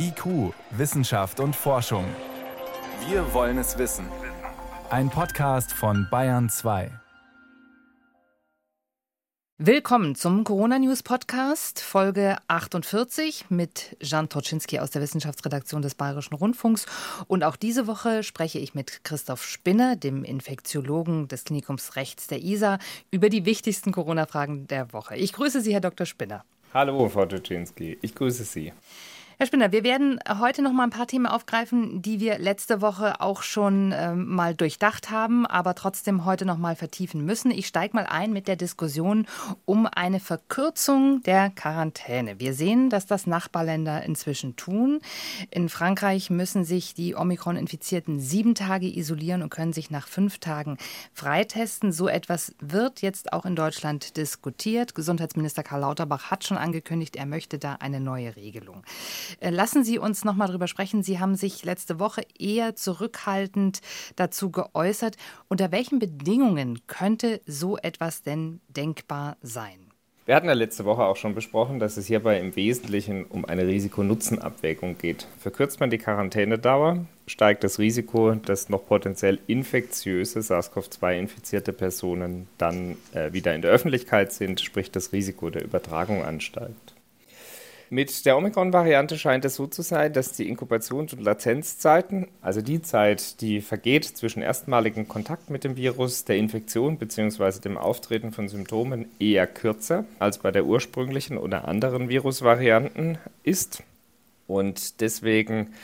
IQ, Wissenschaft und Forschung. Wir wollen es wissen. Ein Podcast von Bayern 2. Willkommen zum Corona News Podcast, Folge 48 mit Jan Toczynski aus der Wissenschaftsredaktion des Bayerischen Rundfunks. Und auch diese Woche spreche ich mit Christoph Spinner, dem Infektiologen des Klinikums Rechts der ISA, über die wichtigsten Corona-Fragen der Woche. Ich grüße Sie, Herr Dr. Spinner. Hallo, Frau Toczynski. Ich grüße Sie. Herr Spinner, wir werden heute noch mal ein paar Themen aufgreifen, die wir letzte Woche auch schon ähm, mal durchdacht haben, aber trotzdem heute noch mal vertiefen müssen. Ich steige mal ein mit der Diskussion um eine Verkürzung der Quarantäne. Wir sehen, dass das Nachbarländer inzwischen tun. In Frankreich müssen sich die Omikron-Infizierten sieben Tage isolieren und können sich nach fünf Tagen freitesten. So etwas wird jetzt auch in Deutschland diskutiert. Gesundheitsminister Karl Lauterbach hat schon angekündigt, er möchte da eine neue Regelung. Äh, lassen Sie uns noch mal darüber sprechen. Sie haben sich letzte Woche eher zurückhaltend dazu geäußert. Unter welchen Bedingungen könnte so etwas denn denkbar sein? Wir hatten ja letzte Woche auch schon besprochen, dass es hierbei im Wesentlichen um eine Risiko-Nutzen-Abwägung geht. Verkürzt man die Quarantänedauer, steigt das Risiko, dass noch potenziell infektiöse SARS-CoV-2-infizierte Personen dann äh, wieder in der Öffentlichkeit sind, sprich das Risiko der Übertragung ansteigt. Mit der Omikron-Variante scheint es so zu sein, dass die Inkubations- und Latenzzeiten, also die Zeit, die vergeht zwischen erstmaligem Kontakt mit dem Virus, der Infektion bzw. dem Auftreten von Symptomen, eher kürzer als bei der ursprünglichen oder anderen Virusvarianten ist. Und deswegen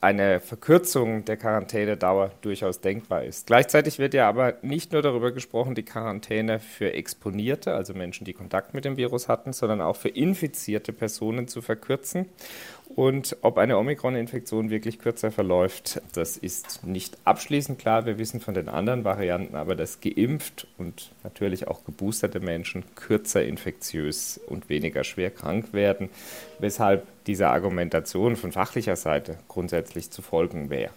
eine Verkürzung der Quarantänedauer durchaus denkbar ist. Gleichzeitig wird ja aber nicht nur darüber gesprochen, die Quarantäne für Exponierte, also Menschen, die Kontakt mit dem Virus hatten, sondern auch für infizierte Personen zu verkürzen. Und ob eine Omikron-Infektion wirklich kürzer verläuft, das ist nicht abschließend klar. Wir wissen von den anderen Varianten aber, dass geimpft und natürlich auch geboosterte Menschen kürzer infektiös und weniger schwer krank werden, weshalb dieser Argumentation von fachlicher Seite grundsätzlich zu folgen wäre.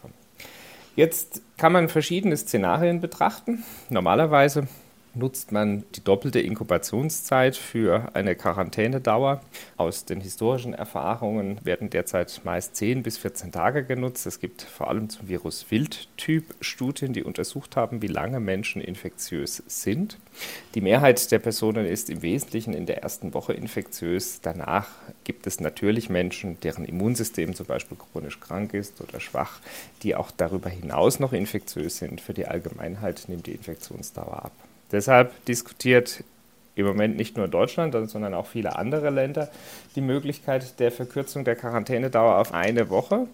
Jetzt kann man verschiedene Szenarien betrachten. Normalerweise nutzt man die doppelte Inkubationszeit für eine Quarantänedauer. Aus den historischen Erfahrungen werden derzeit meist 10 bis 14 Tage genutzt. Es gibt vor allem zum Virus Wildtyp Studien, die untersucht haben, wie lange Menschen infektiös sind. Die Mehrheit der Personen ist im Wesentlichen in der ersten Woche infektiös. Danach gibt es natürlich Menschen, deren Immunsystem zum Beispiel chronisch krank ist oder schwach, die auch darüber hinaus noch infektiös sind. Für die Allgemeinheit nimmt die Infektionsdauer ab. Deshalb diskutiert im Moment nicht nur Deutschland, sondern auch viele andere Länder die Möglichkeit der Verkürzung der Quarantänedauer auf eine Woche.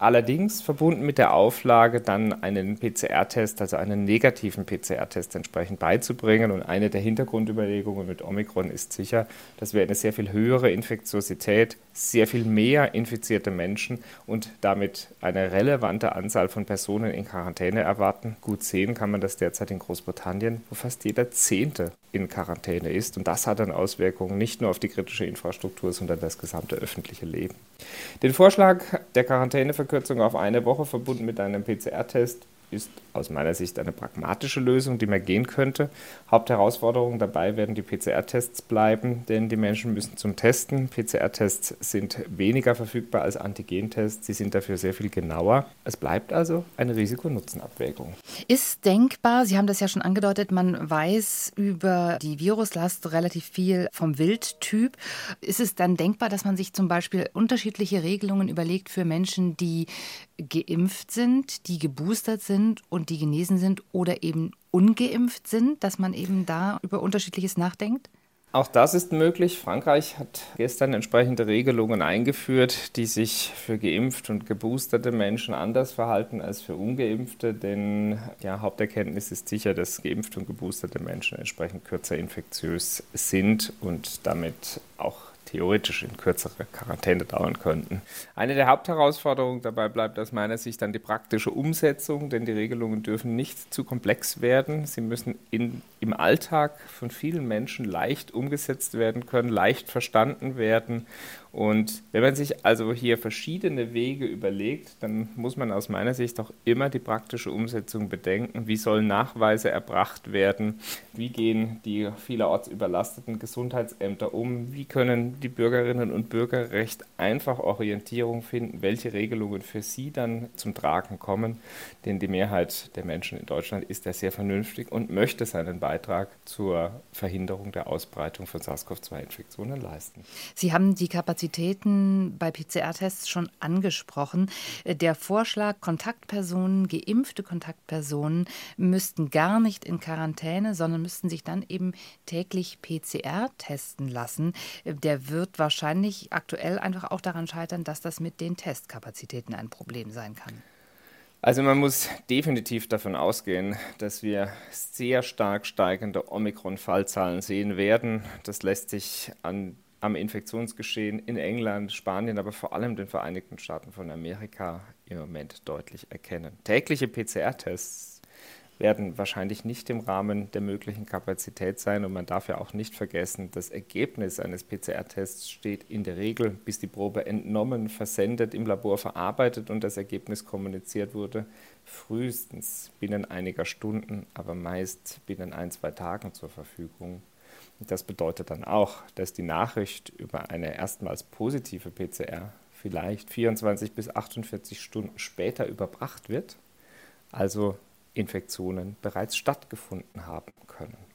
Allerdings verbunden mit der Auflage, dann einen PCR-Test, also einen negativen PCR-Test entsprechend beizubringen. Und eine der Hintergrundüberlegungen mit Omikron ist sicher, dass wir eine sehr viel höhere Infektiosität, sehr viel mehr infizierte Menschen und damit eine relevante Anzahl von Personen in Quarantäne erwarten. Gut sehen kann man das derzeit in Großbritannien, wo fast jeder Zehnte in Quarantäne ist. Und das hat dann Auswirkungen nicht nur auf die kritische Infrastruktur, sondern das gesamte öffentliche Leben. Den Vorschlag der Quarantäneverkürzung auf eine Woche verbunden mit einem PCR-Test ist aus meiner Sicht eine pragmatische Lösung, die man gehen könnte. Hauptherausforderung dabei werden die PCR-Tests bleiben, denn die Menschen müssen zum Testen. PCR-Tests sind weniger verfügbar als Antigentests, sie sind dafür sehr viel genauer. Es bleibt also eine Risiko-Nutzen-Abwägung. Ist denkbar, Sie haben das ja schon angedeutet, man weiß über die Viruslast relativ viel vom Wildtyp. Ist es dann denkbar, dass man sich zum Beispiel unterschiedliche Regelungen überlegt für Menschen, die geimpft sind, die geboostert sind und die genesen sind oder eben ungeimpft sind, dass man eben da über unterschiedliches nachdenkt? Auch das ist möglich. Frankreich hat gestern entsprechende Regelungen eingeführt, die sich für geimpft und geboosterte Menschen anders verhalten als für ungeimpfte, denn ja, Haupterkenntnis ist sicher, dass geimpfte und geboosterte Menschen entsprechend kürzer infektiös sind und damit auch theoretisch in kürzere Quarantäne dauern könnten. Eine der Hauptherausforderungen dabei bleibt aus meiner Sicht dann die praktische Umsetzung, denn die Regelungen dürfen nicht zu komplex werden. Sie müssen in, im Alltag von vielen Menschen leicht umgesetzt werden können, leicht verstanden werden Und wenn man sich also hier verschiedene Wege überlegt, dann muss man aus meiner Sicht auch immer die praktische Umsetzung bedenken. Wie sollen Nachweise erbracht werden? Wie gehen die vielerorts überlasteten Gesundheitsämter um? Wie können die Bürgerinnen und Bürger recht einfach Orientierung finden, welche Regelungen für sie dann zum Tragen kommen? Denn die Mehrheit der Menschen in Deutschland ist ja sehr vernünftig und möchte seinen Beitrag zur Verhinderung der Ausbreitung von SARS-CoV-2-Infektionen leisten. Sie haben die Kapazität Kapazitäten bei PCR-Tests schon angesprochen. Der Vorschlag, Kontaktpersonen, geimpfte Kontaktpersonen müssten gar nicht in Quarantäne, sondern müssten sich dann eben täglich PCR testen lassen. Der wird wahrscheinlich aktuell einfach auch daran scheitern, dass das mit den Testkapazitäten ein Problem sein kann. Also man muss definitiv davon ausgehen, dass wir sehr stark steigende Omikron-Fallzahlen sehen werden. Das lässt sich an am Infektionsgeschehen in England, Spanien, aber vor allem den Vereinigten Staaten von Amerika im Moment deutlich erkennen. Tägliche PCR-Tests werden wahrscheinlich nicht im Rahmen der möglichen Kapazität sein und man darf ja auch nicht vergessen, das Ergebnis eines PCR-Tests steht in der Regel, bis die Probe entnommen, versendet, im Labor verarbeitet und das Ergebnis kommuniziert wurde, frühestens binnen einiger Stunden, aber meist binnen ein, zwei Tagen zur Verfügung. Das bedeutet dann auch, dass die Nachricht über eine erstmals positive PCR vielleicht 24 bis 48 Stunden später überbracht wird, also Infektionen bereits stattgefunden haben können.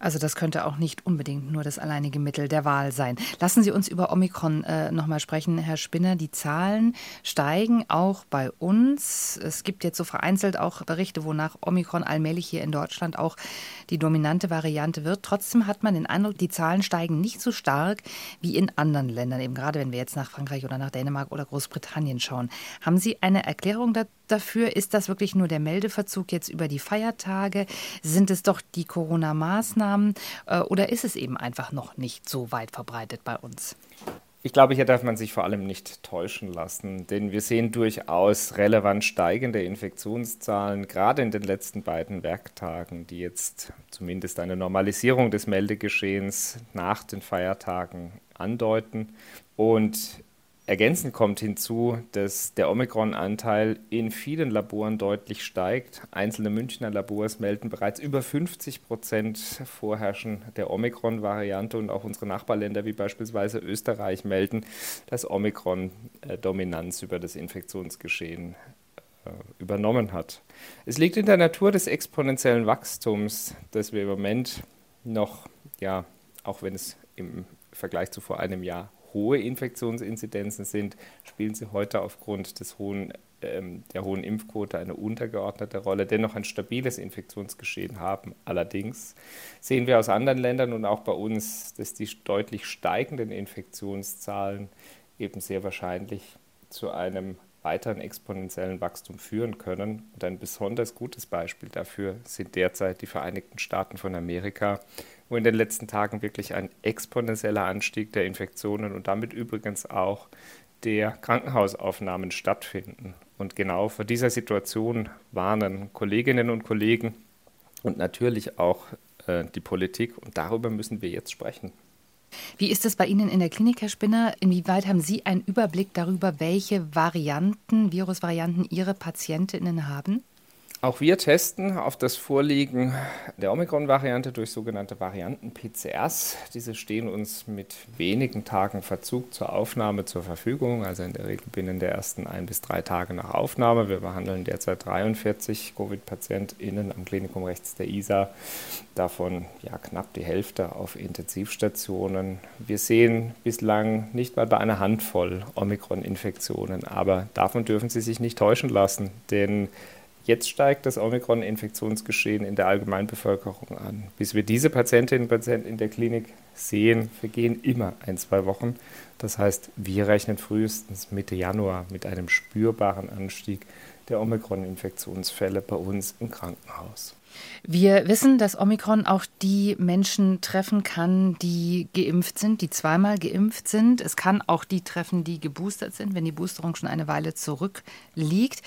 Also das könnte auch nicht unbedingt nur das alleinige Mittel der Wahl sein. Lassen Sie uns über Omikron äh, nochmal sprechen, Herr Spinner. Die Zahlen steigen auch bei uns. Es gibt jetzt so vereinzelt auch Berichte, wonach Omikron allmählich hier in Deutschland auch die dominante Variante wird. Trotzdem hat man den Eindruck, die Zahlen steigen nicht so stark wie in anderen Ländern, eben gerade wenn wir jetzt nach Frankreich oder nach Dänemark oder Großbritannien schauen. Haben Sie eine Erklärung dafür? Ist das wirklich nur der Meldeverzug jetzt über die Feiertage? Sind es doch die Corona-Maßnahmen äh, oder ist es eben einfach noch nicht so weit verbreitet bei uns? Ich glaube, hier darf man sich vor allem nicht täuschen lassen, denn wir sehen durchaus relevant steigende Infektionszahlen, gerade in den letzten beiden Werktagen, die jetzt zumindest eine Normalisierung des Meldegeschehens nach den Feiertagen andeuten. Und Ergänzend kommt hinzu, dass der Omikron-Anteil in vielen Laboren deutlich steigt. Einzelne Münchner Labors melden bereits über 50 Prozent Vorherrschen der Omikron-Variante und auch unsere Nachbarländer wie beispielsweise Österreich melden, dass Omikron Dominanz über das Infektionsgeschehen äh, übernommen hat. Es liegt in der Natur des exponentiellen Wachstums, dass wir im Moment noch, ja, auch wenn es im Vergleich zu vor einem Jahr hohe Infektionsinzidenzen sind, spielen sie heute aufgrund des hohen, ähm, der hohen Impfquote eine untergeordnete Rolle, dennoch ein stabiles Infektionsgeschehen haben. Allerdings sehen wir aus anderen Ländern und auch bei uns, dass die deutlich steigenden Infektionszahlen eben sehr wahrscheinlich zu einem weiteren exponentiellen Wachstum führen können. Und ein besonders gutes Beispiel dafür sind derzeit die Vereinigten Staaten von Amerika, wo in den letzten Tagen wirklich ein exponentieller Anstieg der Infektionen und damit übrigens auch der Krankenhausaufnahmen stattfinden. Und genau vor dieser Situation warnen Kolleginnen und Kollegen und natürlich auch äh, die Politik. Und darüber müssen wir jetzt sprechen. Wie ist es bei Ihnen in der Klinik, Herr Spinner? Inwieweit haben Sie einen Überblick darüber, welche Varianten, Virusvarianten Ihre Patientinnen haben? Auch wir testen auf das Vorliegen der Omikron-Variante durch sogenannte Varianten-PCRs. Diese stehen uns mit wenigen Tagen Verzug zur Aufnahme zur Verfügung, also in der Regel binnen der ersten ein bis drei Tage nach Aufnahme. Wir behandeln derzeit 43 Covid-PatientInnen am Klinikum rechts der ISA, davon ja knapp die Hälfte auf Intensivstationen. Wir sehen bislang nicht mal bei einer Handvoll Omikron-Infektionen, aber davon dürfen Sie sich nicht täuschen lassen, denn Jetzt steigt das Omikron-Infektionsgeschehen in der Allgemeinbevölkerung an. Bis wir diese Patientinnen und Patienten in der Klinik sehen, vergehen immer ein, zwei Wochen. Das heißt, wir rechnen frühestens Mitte Januar mit einem spürbaren Anstieg der Omikron-Infektionsfälle bei uns im Krankenhaus. Wir wissen, dass Omikron auch die Menschen treffen kann, die geimpft sind, die zweimal geimpft sind. Es kann auch die treffen, die geboostert sind, wenn die Boosterung schon eine Weile zurückliegt.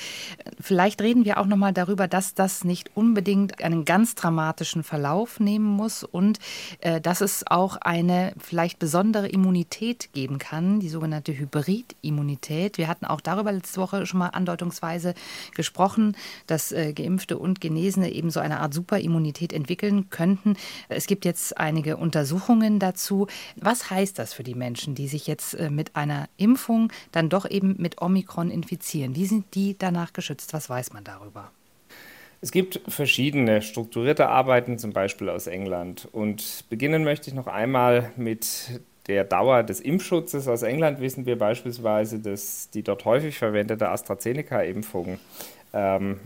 Vielleicht reden wir auch noch mal darüber, dass das nicht unbedingt einen ganz dramatischen Verlauf nehmen muss und äh, dass es auch eine vielleicht besondere Immunität geben kann, die sogenannte Hybridimmunität. Wir hatten auch darüber letzte Woche schon mal andeutungsweise gesprochen, dass äh, Geimpfte und Genesene eben so eine Art Superimmunität entwickeln könnten. Es gibt jetzt einige Untersuchungen dazu. Was heißt das für die Menschen, die sich jetzt äh, mit einer Impfung dann doch eben mit Omikron infizieren? Wie sind die danach geschützt? Was weiß man darüber? Es gibt verschiedene strukturierte Arbeiten, zum Beispiel aus England. Und beginnen möchte ich noch einmal mit der Dauer des Impfschutzes. Aus England wissen wir beispielsweise, dass die dort häufig verwendete AstraZeneca-Impfung ähm,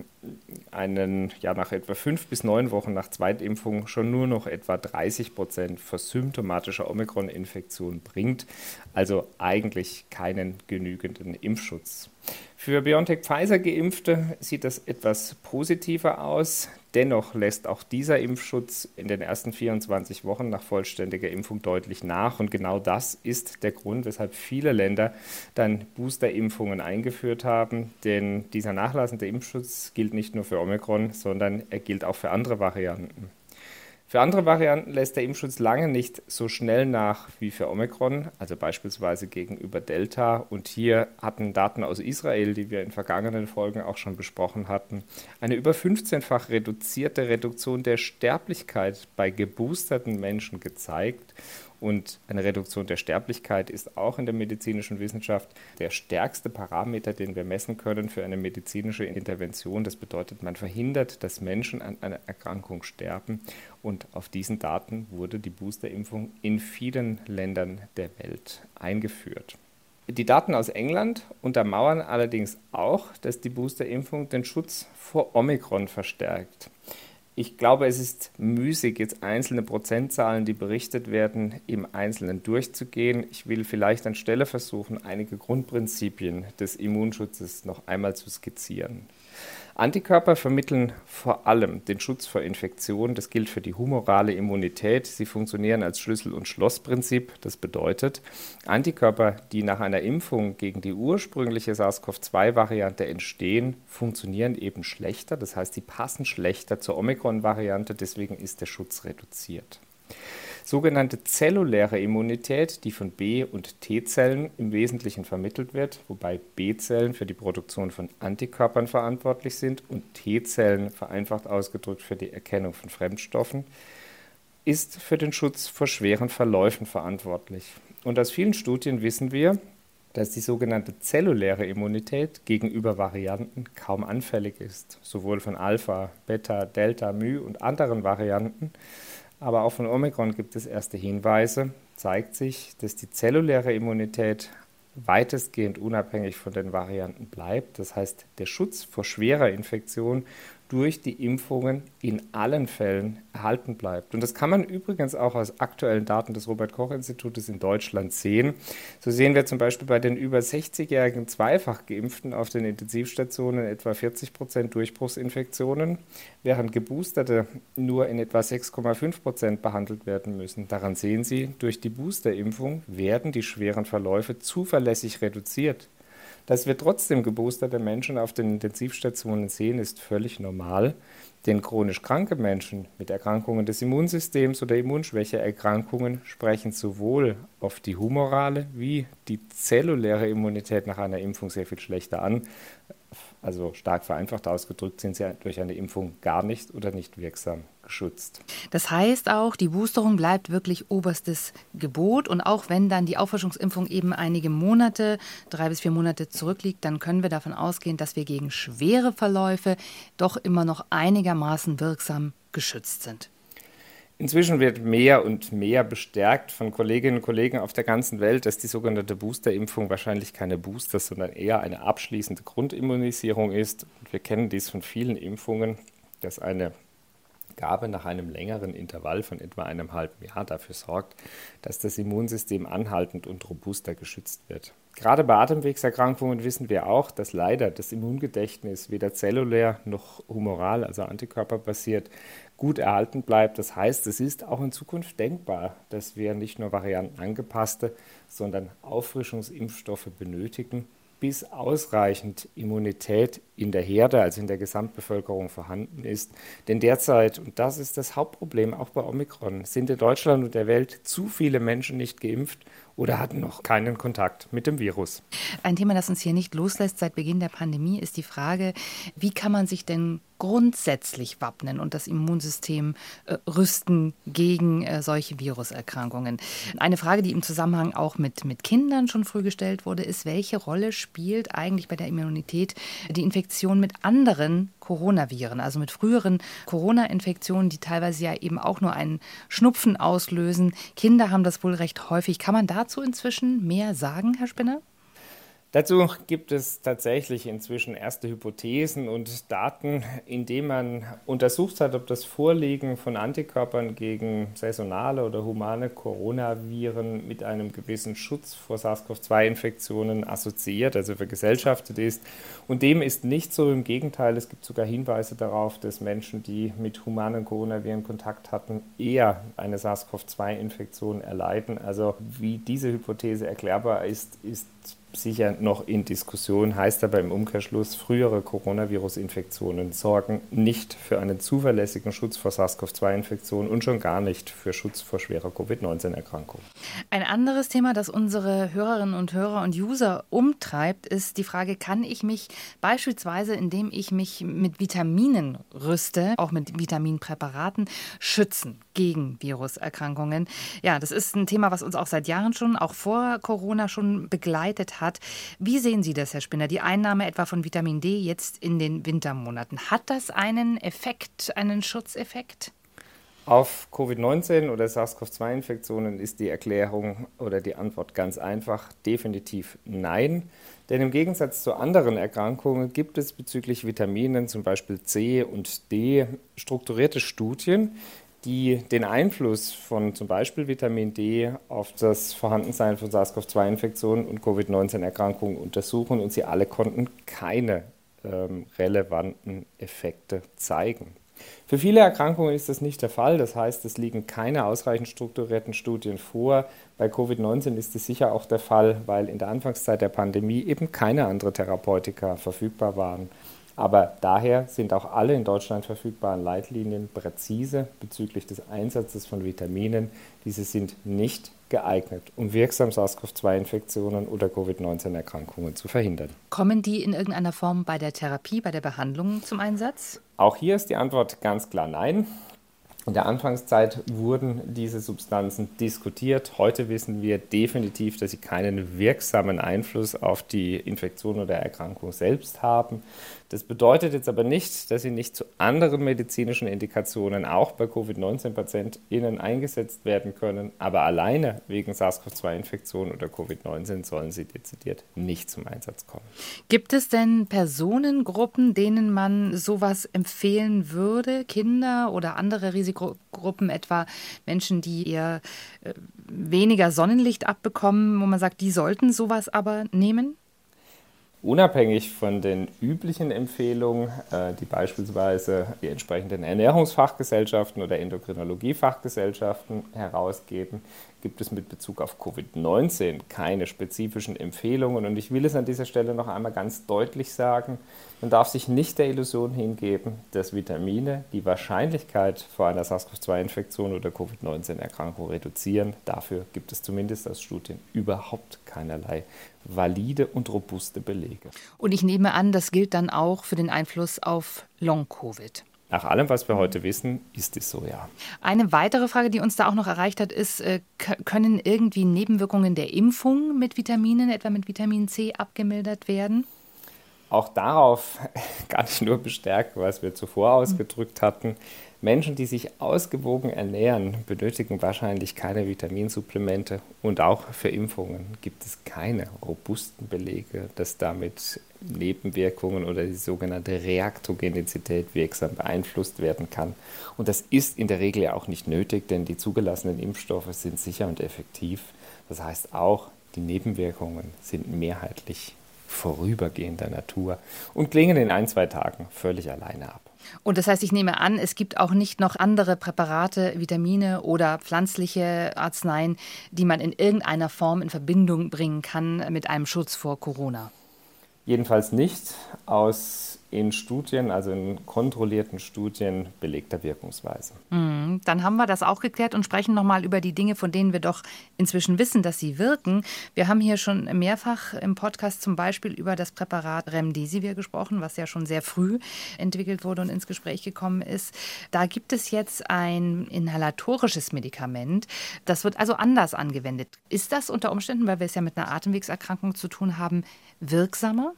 einen, ja, nach etwa fünf bis neun Wochen nach Zweitimpfung schon nur noch etwa 30 Prozent vor symptomatischer Omikron-Infektion bringt, also eigentlich keinen genügenden Impfschutz. Für BioNTech-Pfizer-Geimpfte sieht das etwas positiver aus. Dennoch lässt auch dieser Impfschutz in den ersten 24 Wochen nach vollständiger Impfung deutlich nach. Und genau das ist der Grund, weshalb viele Länder dann Boosterimpfungen eingeführt haben. Denn dieser nachlassende Impfschutz gilt nicht nur für Omikron, sondern er gilt auch für andere Varianten. Für andere Varianten lässt der Impfschutz lange nicht so schnell nach wie für Omikron, also beispielsweise gegenüber Delta. Und hier hatten Daten aus Israel, die wir in vergangenen Folgen auch schon besprochen hatten, eine über 15-fach reduzierte Reduktion der Sterblichkeit bei geboosterten Menschen gezeigt. Und eine Reduktion der Sterblichkeit ist auch in der medizinischen Wissenschaft der stärkste Parameter, den wir messen können für eine medizinische Intervention. Das bedeutet, man verhindert, dass Menschen an einer Erkrankung sterben. Und auf diesen Daten wurde die Boosterimpfung in vielen Ländern der Welt eingeführt. Die Daten aus England untermauern allerdings auch, dass die Boosterimpfung den Schutz vor Omikron verstärkt. Ich glaube, es ist müßig, jetzt einzelne Prozentzahlen, die berichtet werden, im Einzelnen durchzugehen. Ich will vielleicht anstelle versuchen, einige Grundprinzipien des Immunschutzes noch einmal zu skizzieren. Antikörper vermitteln vor allem den Schutz vor Infektionen. Das gilt für die humorale Immunität. Sie funktionieren als Schlüssel- und Schlossprinzip. Das bedeutet, Antikörper, die nach einer Impfung gegen die ursprüngliche SARS-CoV-2-Variante entstehen, funktionieren eben schlechter. Das heißt, sie passen schlechter zur Omikron-Variante. Deswegen ist der Schutz reduziert sogenannte zelluläre Immunität, die von B- und T-Zellen im Wesentlichen vermittelt wird, wobei B-Zellen für die Produktion von Antikörpern verantwortlich sind und T-Zellen vereinfacht ausgedrückt für die Erkennung von Fremdstoffen, ist für den Schutz vor schweren Verläufen verantwortlich. Und aus vielen Studien wissen wir, dass die sogenannte zelluläre Immunität gegenüber Varianten kaum anfällig ist, sowohl von Alpha, Beta, Delta, My und anderen Varianten, aber auch von Omikron gibt es erste Hinweise. Zeigt sich, dass die zelluläre Immunität weitestgehend unabhängig von den Varianten bleibt. Das heißt, der Schutz vor schwerer Infektion durch die Impfungen in allen Fällen erhalten bleibt. Und das kann man übrigens auch aus aktuellen Daten des Robert Koch Institutes in Deutschland sehen. So sehen wir zum Beispiel bei den über 60-jährigen zweifach geimpften auf den Intensivstationen etwa 40 Prozent Durchbruchsinfektionen, während Geboosterte nur in etwa 6,5 Prozent behandelt werden müssen. Daran sehen Sie, durch die Boosterimpfung werden die schweren Verläufe zuverlässig reduziert. Dass wir trotzdem geboosterte Menschen auf den Intensivstationen sehen, ist völlig normal, denn chronisch kranke Menschen mit Erkrankungen des Immunsystems oder Immunschwächeerkrankungen sprechen sowohl auf die humorale wie die zelluläre Immunität nach einer Impfung sehr viel schlechter an. Also stark vereinfacht ausgedrückt sind sie durch eine Impfung gar nicht oder nicht wirksam geschützt. Das heißt auch, die Boosterung bleibt wirklich oberstes Gebot. Und auch wenn dann die Auffrischungsimpfung eben einige Monate, drei bis vier Monate zurückliegt, dann können wir davon ausgehen, dass wir gegen schwere Verläufe doch immer noch einigermaßen wirksam geschützt sind. Inzwischen wird mehr und mehr bestärkt von Kolleginnen und Kollegen auf der ganzen Welt, dass die sogenannte Boosterimpfung wahrscheinlich keine Booster, sondern eher eine abschließende Grundimmunisierung ist. Und wir kennen dies von vielen Impfungen, dass eine Gabe nach einem längeren Intervall von etwa einem halben Jahr dafür sorgt, dass das Immunsystem anhaltend und robuster geschützt wird. Gerade bei Atemwegserkrankungen wissen wir auch, dass leider das Immungedächtnis weder zellulär noch humoral, also antikörperbasiert, gut erhalten bleibt. Das heißt, es ist auch in Zukunft denkbar, dass wir nicht nur variantenangepasste, sondern Auffrischungsimpfstoffe benötigen, bis ausreichend Immunität in der Herde, also in der Gesamtbevölkerung vorhanden ist. Denn derzeit, und das ist das Hauptproblem auch bei Omikron, sind in Deutschland und der Welt zu viele Menschen nicht geimpft oder hatten noch keinen Kontakt mit dem Virus. Ein Thema, das uns hier nicht loslässt seit Beginn der Pandemie, ist die Frage, wie kann man sich denn grundsätzlich wappnen und das Immunsystem äh, rüsten gegen äh, solche Viruserkrankungen. Eine Frage, die im Zusammenhang auch mit, mit Kindern schon früh gestellt wurde, ist, welche Rolle spielt eigentlich bei der Immunität die Infektion mit anderen Coronaviren, also mit früheren Corona-Infektionen, die teilweise ja eben auch nur einen Schnupfen auslösen. Kinder haben das wohl recht häufig. Kann man dazu inzwischen mehr sagen, Herr Spinner? Dazu gibt es tatsächlich inzwischen erste Hypothesen und Daten, indem man untersucht hat, ob das Vorliegen von Antikörpern gegen saisonale oder humane Coronaviren mit einem gewissen Schutz vor SARS-CoV-2-Infektionen assoziiert, also vergesellschaftet ist. Und dem ist nicht so. Im Gegenteil, es gibt sogar Hinweise darauf, dass Menschen, die mit humanen Coronaviren Kontakt hatten, eher eine SARS-CoV-2-Infektion erleiden. Also wie diese Hypothese erklärbar ist, ist sicher noch in Diskussion, heißt aber im Umkehrschluss, frühere Coronavirus-Infektionen sorgen nicht für einen zuverlässigen Schutz vor SARS-CoV-2-Infektionen und schon gar nicht für Schutz vor schwerer Covid-19-Erkrankung. Ein anderes Thema, das unsere Hörerinnen und Hörer und User umtreibt, ist die Frage, kann ich mich beispielsweise, indem ich mich mit Vitaminen rüste, auch mit Vitaminpräparaten, schützen gegen Viruserkrankungen? Ja, das ist ein Thema, was uns auch seit Jahren schon, auch vor Corona schon begleitet hat. Wie sehen Sie das, Herr Spinner? Die Einnahme etwa von Vitamin D jetzt in den Wintermonaten. Hat das einen Effekt, einen Schutzeffekt? Auf Covid-19 oder SARS-CoV-2-Infektionen ist die Erklärung oder die Antwort ganz einfach, definitiv nein. Denn im Gegensatz zu anderen Erkrankungen gibt es bezüglich Vitaminen, zum Beispiel C und D, strukturierte Studien, die den Einfluss von zum Beispiel Vitamin D auf das Vorhandensein von SARS-CoV-2-Infektionen und Covid-19-Erkrankungen untersuchen und sie alle konnten keine ähm, relevanten Effekte zeigen. Für viele Erkrankungen ist das nicht der Fall. Das heißt, es liegen keine ausreichend strukturierten Studien vor. Bei Covid-19 ist es sicher auch der Fall, weil in der Anfangszeit der Pandemie eben keine anderen Therapeutika verfügbar waren. Aber daher sind auch alle in Deutschland verfügbaren Leitlinien präzise bezüglich des Einsatzes von Vitaminen. Diese sind nicht geeignet, um wirksam SARS-CoV-2-Infektionen oder Covid-19-Erkrankungen zu verhindern. Kommen die in irgendeiner Form bei der Therapie, bei der Behandlung zum Einsatz? Auch hier ist die Antwort ganz klar nein. In der Anfangszeit wurden diese Substanzen diskutiert. Heute wissen wir definitiv, dass sie keinen wirksamen Einfluss auf die Infektion oder Erkrankung selbst haben. Das bedeutet jetzt aber nicht, dass sie nicht zu anderen medizinischen Indikationen auch bei Covid-19-PatientInnen eingesetzt werden können. Aber alleine wegen SARS-CoV-2-Infektion oder Covid-19 sollen sie dezidiert nicht zum Einsatz kommen. Gibt es denn Personengruppen, denen man sowas empfehlen würde? Kinder oder andere Risikogruppen, etwa Menschen, die eher äh, weniger Sonnenlicht abbekommen, wo man sagt, die sollten sowas aber nehmen? Unabhängig von den üblichen Empfehlungen, äh, die beispielsweise die entsprechenden Ernährungsfachgesellschaften oder Endokrinologiefachgesellschaften herausgeben, gibt es mit Bezug auf Covid-19 keine spezifischen Empfehlungen. Und ich will es an dieser Stelle noch einmal ganz deutlich sagen, man darf sich nicht der Illusion hingeben, dass Vitamine die Wahrscheinlichkeit vor einer SARS-CoV-2-Infektion oder Covid-19-Erkrankung reduzieren. Dafür gibt es zumindest aus Studien überhaupt keinerlei valide und robuste Belege. Und ich nehme an, das gilt dann auch für den Einfluss auf Long-Covid. Nach allem, was wir heute wissen, ist es so, ja. Eine weitere Frage, die uns da auch noch erreicht hat, ist, äh, können irgendwie Nebenwirkungen der Impfung mit Vitaminen, etwa mit Vitamin C, abgemildert werden? Auch darauf kann ich nur bestärken, was wir zuvor ausgedrückt hatten. Menschen, die sich ausgewogen ernähren, benötigen wahrscheinlich keine Vitaminsupplemente und auch für Impfungen gibt es keine robusten Belege, dass damit Nebenwirkungen oder die sogenannte Reaktogenizität wirksam beeinflusst werden kann. Und das ist in der Regel ja auch nicht nötig, denn die zugelassenen Impfstoffe sind sicher und effektiv. Das heißt auch, Die Nebenwirkungen sind mehrheitlich vorübergehender Natur und klingen in ein, zwei Tagen völlig alleine ab. Und das heißt, ich nehme an, es gibt auch nicht noch andere Präparate, Vitamine oder pflanzliche Arzneien, die man in irgendeiner Form in Verbindung bringen kann mit einem Schutz vor Corona. Jedenfalls nicht aus in Studien, also in kontrollierten Studien belegter Wirkungsweise. Mhm. Dann haben wir das auch geklärt und sprechen nochmal über die Dinge, von denen wir doch inzwischen wissen, dass sie wirken. Wir haben hier schon mehrfach im Podcast zum Beispiel über das Präparat Remdesivir gesprochen, was ja schon sehr früh entwickelt wurde und ins Gespräch gekommen ist. Da gibt es jetzt ein inhalatorisches Medikament. Das wird also anders angewendet. Ist das unter Umständen, weil wir es ja mit einer Atemwegserkrankung zu tun haben, wirksamer?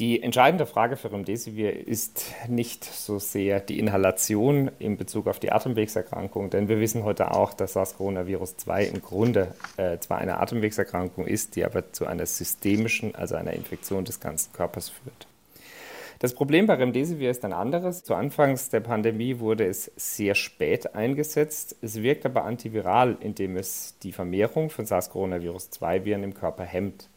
Die entscheidende Frage für Remdesivir ist nicht so sehr die Inhalation in Bezug auf die Atemwegserkrankung, denn wir wissen heute auch, dass SARS-Coronavirus-2 im Grunde äh, zwar eine Atemwegserkrankung ist, die aber zu einer systemischen, also einer Infektion des ganzen Körpers führt. Das Problem bei Remdesivir ist ein anderes. Zu Anfangs der Pandemie wurde es sehr spät eingesetzt. Es wirkt aber antiviral, indem es die Vermehrung von SARS-Coronavirus-2-Viren im Körper hemmt.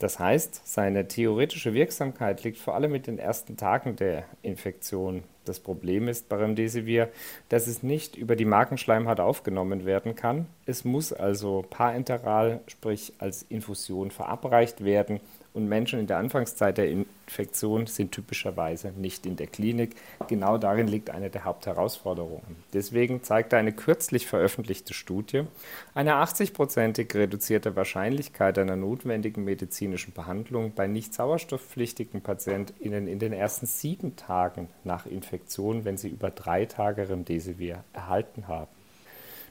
Das heißt, seine theoretische Wirksamkeit liegt vor allem mit den ersten Tagen der Infektion. Das Problem ist bei Remdesivir, dass es nicht über die Magenschleimhaut aufgenommen werden kann. Es muss also parenteral, sprich als Infusion verabreicht werden und Menschen in der Anfangszeit der Infektion sind typischerweise nicht in der Klinik. Genau darin liegt eine der Hauptherausforderungen. Deswegen zeigte eine kürzlich veröffentlichte Studie eine 80-prozentig reduzierte Wahrscheinlichkeit einer notwendigen medizinischen Behandlung bei nicht sauerstoffpflichtigen PatientInnen in den ersten sieben Tagen nach Infektion, wenn sie über drei Tage Remdesivir erhalten haben.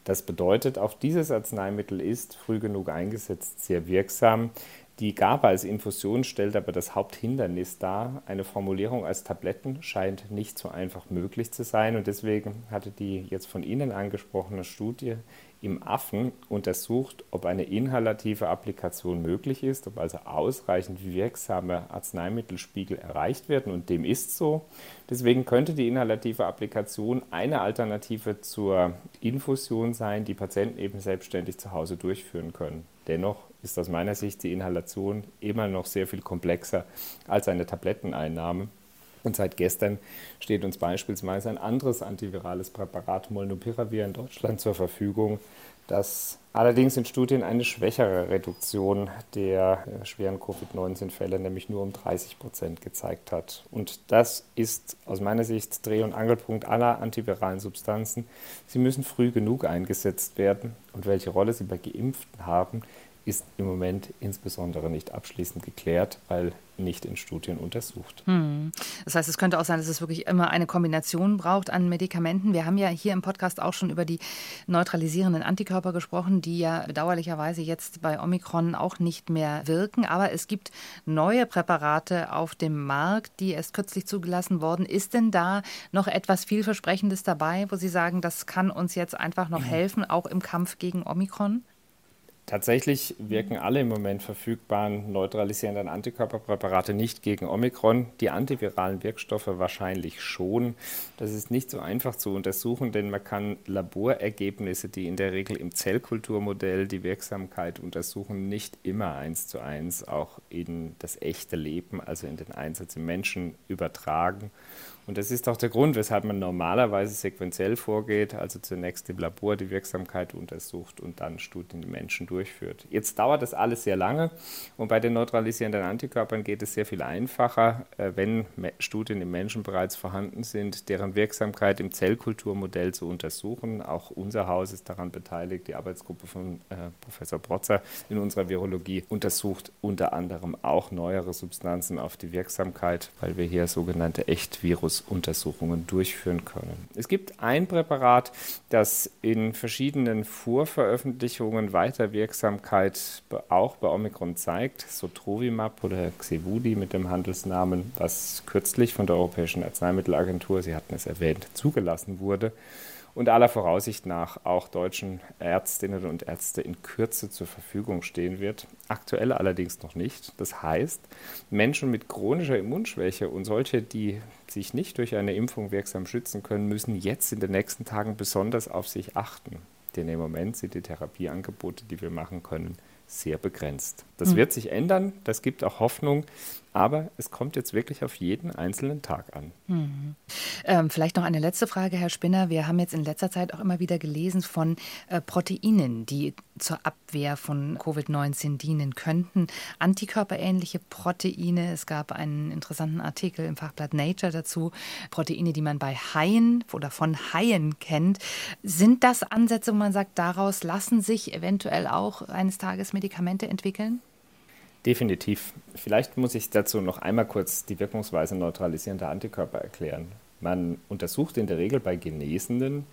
Das bedeutet, auch dieses Arzneimittel ist früh genug eingesetzt sehr wirksam. Die Gabe als Infusion stellt aber das Haupthindernis dar. Eine Formulierung als Tabletten scheint nicht so einfach möglich zu sein und deswegen hatte die jetzt von Ihnen angesprochene Studie im Affen untersucht, ob eine inhalative Applikation möglich ist, ob also ausreichend wirksame Arzneimittelspiegel erreicht werden und dem ist so. Deswegen könnte die inhalative Applikation eine Alternative zur Infusion sein, die Patienten eben selbstständig zu Hause durchführen können. Dennoch ist aus meiner Sicht die Inhalation immer noch sehr viel komplexer als eine Tabletteneinnahme. Und seit gestern steht uns beispielsweise ein anderes antivirales Präparat Molnupiravir in Deutschland zur Verfügung, das allerdings in Studien eine schwächere Reduktion der äh, schweren Covid-19-Fälle, nämlich nur um 30 Prozent gezeigt hat. Und das ist aus meiner Sicht Dreh- und Angelpunkt aller antiviralen Substanzen. Sie müssen früh genug eingesetzt werden. Und welche Rolle sie bei Geimpften haben, ist im Moment insbesondere nicht abschließend geklärt, weil nicht in Studien untersucht. Hm. Das heißt, es könnte auch sein, dass es wirklich immer eine Kombination braucht an Medikamenten. Wir haben ja hier im Podcast auch schon über die neutralisierenden Antikörper gesprochen, die ja bedauerlicherweise jetzt bei Omikron auch nicht mehr wirken. Aber es gibt neue Präparate auf dem Markt, die erst kürzlich zugelassen wurden. Ist denn da noch etwas vielversprechendes dabei, wo Sie sagen, das kann uns jetzt einfach noch helfen, auch im Kampf gegen Omikron? Tatsächlich wirken alle im Moment verfügbaren neutralisierenden Antikörperpräparate nicht gegen Omikron, die antiviralen Wirkstoffe wahrscheinlich schon. Das ist nicht so einfach zu untersuchen, denn man kann Laborergebnisse, die in der Regel im Zellkulturmodell die Wirksamkeit untersuchen, nicht immer eins zu eins auch in das echte Leben, also in den Einsatz im Menschen übertragen. Und das ist auch der Grund, weshalb man normalerweise sequenziell vorgeht, also zunächst im Labor die Wirksamkeit untersucht und dann Studien im Menschen durchführt. Jetzt dauert das alles sehr lange und bei den neutralisierenden Antikörpern geht es sehr viel einfacher, äh, wenn Studien im Menschen bereits vorhanden sind, deren Wirksamkeit im Zellkulturmodell zu untersuchen. Auch unser Haus ist daran beteiligt, die Arbeitsgruppe von äh, Professor Brotzer in unserer Virologie untersucht unter anderem auch neuere Substanzen auf die Wirksamkeit, weil wir hier sogenannte Echtvirus Untersuchungen durchführen können. Es gibt ein Präparat, das in verschiedenen Vorveröffentlichungen Weiterwirksamkeit auch bei Omikron zeigt, Sotrovimab oder Xevudi mit dem Handelsnamen, was kürzlich von der Europäischen Arzneimittelagentur, Sie hatten es erwähnt, zugelassen wurde und aller Voraussicht nach auch deutschen Ärztinnen und Ärzte in Kürze zur Verfügung stehen wird. Aktuell allerdings noch nicht. Das heißt, Menschen mit chronischer Immunschwäche und solche, die sich nicht durch eine Impfung wirksam schützen können, müssen jetzt in den nächsten Tagen besonders auf sich achten. Denn im Moment sind die Therapieangebote, die wir machen können, sehr begrenzt. Das mhm. wird sich ändern, das gibt auch Hoffnung, aber es kommt jetzt wirklich auf jeden einzelnen Tag an. Mhm. Ähm, vielleicht noch eine letzte Frage, Herr Spinner. Wir haben jetzt in letzter Zeit auch immer wieder gelesen von äh, Proteinen, die zur Abwehr von Covid-19 dienen könnten. Antikörperähnliche Proteine. Es gab einen interessanten Artikel im Fachblatt Nature dazu. Proteine, die man bei Haien oder von Haien kennt. Sind das Ansätze, wo man sagt, daraus lassen sich eventuell auch eines Tages Medikamente entwickeln? Definitiv. Vielleicht muss ich dazu noch einmal kurz die Wirkungsweise neutralisierender Antikörper erklären. Man untersucht in der Regel bei Genesenen,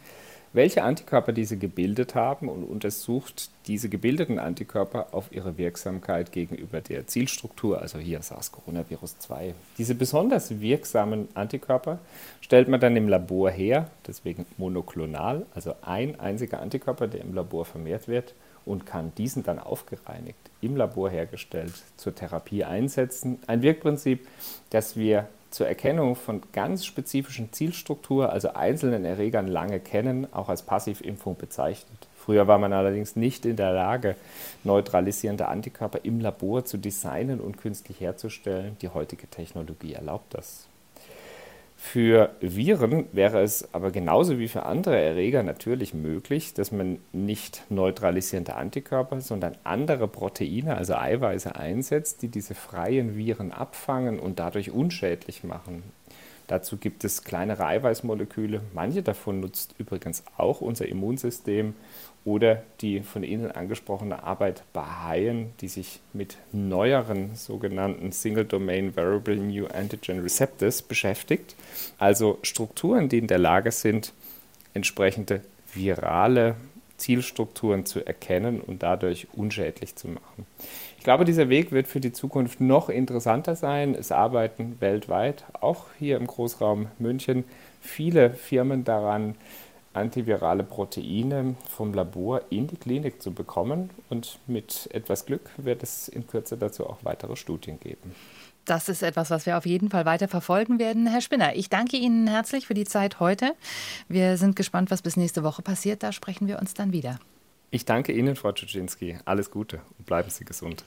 welche Antikörper diese gebildet haben und untersucht diese gebildeten Antikörper auf ihre Wirksamkeit gegenüber der Zielstruktur, also hier SARS-CoV-2. Diese besonders wirksamen Antikörper stellt man dann im Labor her, deswegen monoklonal, also ein einziger Antikörper, der im Labor vermehrt wird und kann diesen dann aufgereinigt, im Labor hergestellt, zur Therapie einsetzen. Ein Wirkprinzip, das wir zur Erkennung von ganz spezifischen Zielstruktur, also einzelnen Erregern lange kennen, auch als Passivimpfung bezeichnet. Früher war man allerdings nicht in der Lage, neutralisierende Antikörper im Labor zu designen und künstlich herzustellen. Die heutige Technologie erlaubt das. Für Viren wäre es aber genauso wie für andere Erreger natürlich möglich, dass man nicht neutralisierende Antikörper, sondern andere Proteine, also Eiweiße einsetzt, die diese freien Viren abfangen und dadurch unschädlich machen. Dazu gibt es kleinere Eiweißmoleküle. Manche davon nutzt übrigens auch unser Immunsystem oder die von Ihnen angesprochene Arbeit bei Haien, die sich mit neueren sogenannten Single-Domain Variable New Antigen Receptors beschäftigt. Also Strukturen, die in der Lage sind, entsprechende virale Zielstrukturen zu erkennen und dadurch unschädlich zu machen. Ich glaube, dieser Weg wird für die Zukunft noch interessanter sein. Es arbeiten weltweit, auch hier im Großraum München, viele Firmen daran, antivirale Proteine vom Labor in die Klinik zu bekommen. Und mit etwas Glück wird es in Kürze dazu auch weitere Studien geben. Das ist etwas, was wir auf jeden Fall weiter verfolgen werden. Herr Spinner, ich danke Ihnen herzlich für die Zeit heute. Wir sind gespannt, was bis nächste Woche passiert. Da sprechen wir uns dann wieder. Ich danke Ihnen, Frau Czuczynski. Alles Gute und bleiben Sie gesund.